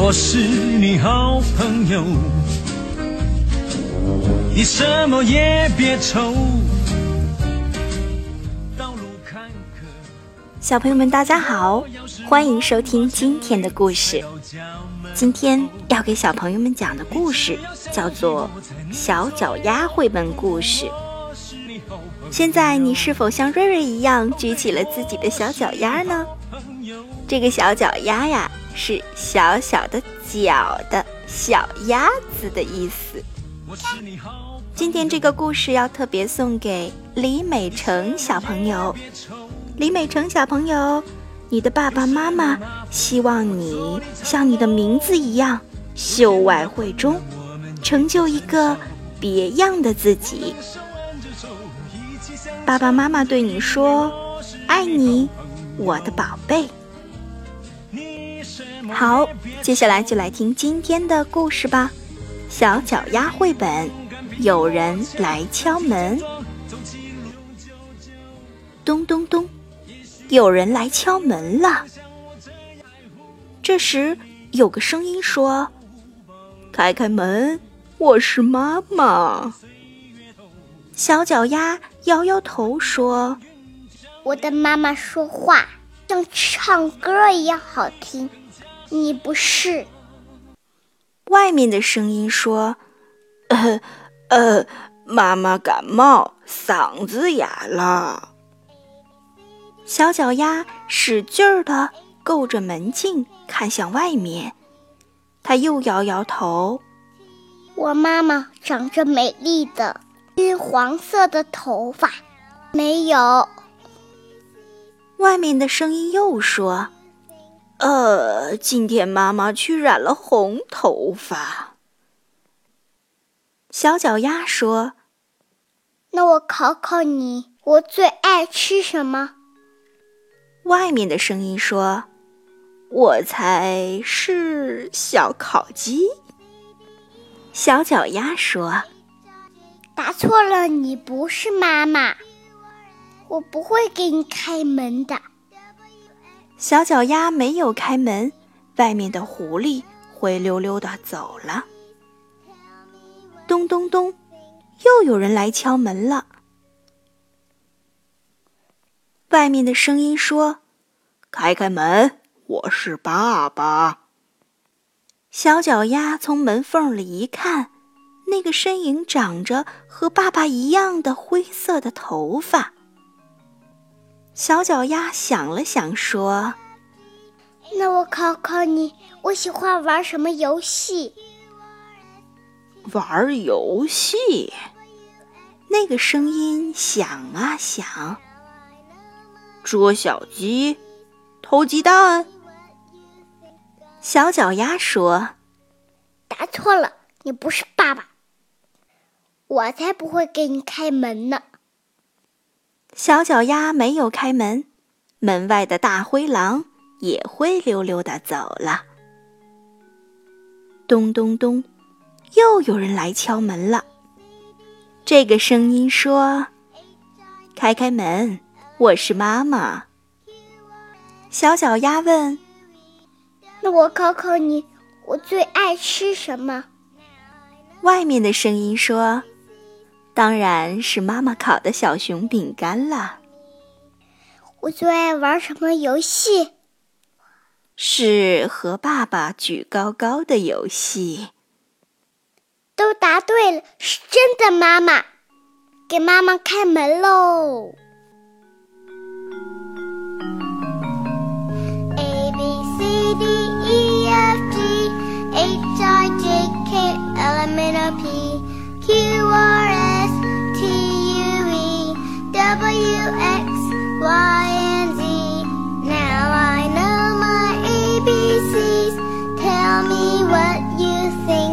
我是你好朋友，你什么也别愁。道路坎坷，小朋友们，大家好，欢迎收听今天的故事。今天要给小朋友们讲的故事叫做《小脚丫》绘本故事。现在你是否像瑞瑞一样举起了自己的小脚丫呢？这个小脚丫呀，是小小的脚的小鸭子的意思。今天这个故事要特别送给李美成小朋友。李美成小朋友，你的爸爸妈妈希望你像你的名字一样秀外慧中，成就一个别样的自己。爸爸妈妈对你说：“爱你，我的宝贝。”好，接下来就来听今天的故事吧。小脚丫绘本，有人来敲门。咚咚咚，有人来敲门了。这时，有个声音说：“开开门，我是妈妈。”小脚丫摇摇头说：“我的妈妈说话像唱歌一样好听。”你不是。外面的声音说：“呃，呃，妈妈感冒，嗓子哑了。”小脚丫使劲儿的够着门镜，看向外面。他又摇摇头：“我妈妈长着美丽的金黄色的头发，没有。”外面的声音又说。呃，今天妈妈去染了红头发。小脚丫说：“那我考考你，我最爱吃什么？”外面的声音说：“我猜是小烤鸡。”小脚丫说：“答错了，你不是妈妈，我不会给你开门的。”小脚丫没有开门，外面的狐狸灰溜溜的走了。咚咚咚，又有人来敲门了。外面的声音说：“开开门，我是爸爸。”小脚丫从门缝里一看，那个身影长着和爸爸一样的灰色的头发。小脚丫想了想，说：“那我考考你，我喜欢玩什么游戏？”玩游戏？那个声音响啊响，捉小鸡，偷鸡蛋。小脚丫说：“答错了，你不是爸爸，我才不会给你开门呢。”小脚丫没有开门，门外的大灰狼也灰溜溜的走了。咚咚咚，又有人来敲门了。这个声音说：“开开门，我是妈妈。”小脚丫问：“那我考考你，我最爱吃什么？”外面的声音说。当然是妈妈烤的小熊饼干啦！我最爱玩什么游戏？是和爸爸举高高的游戏。都答对了，是真的妈妈，给妈妈开门喽！A B C D E F G H I J K L M N O P Tell me what you think.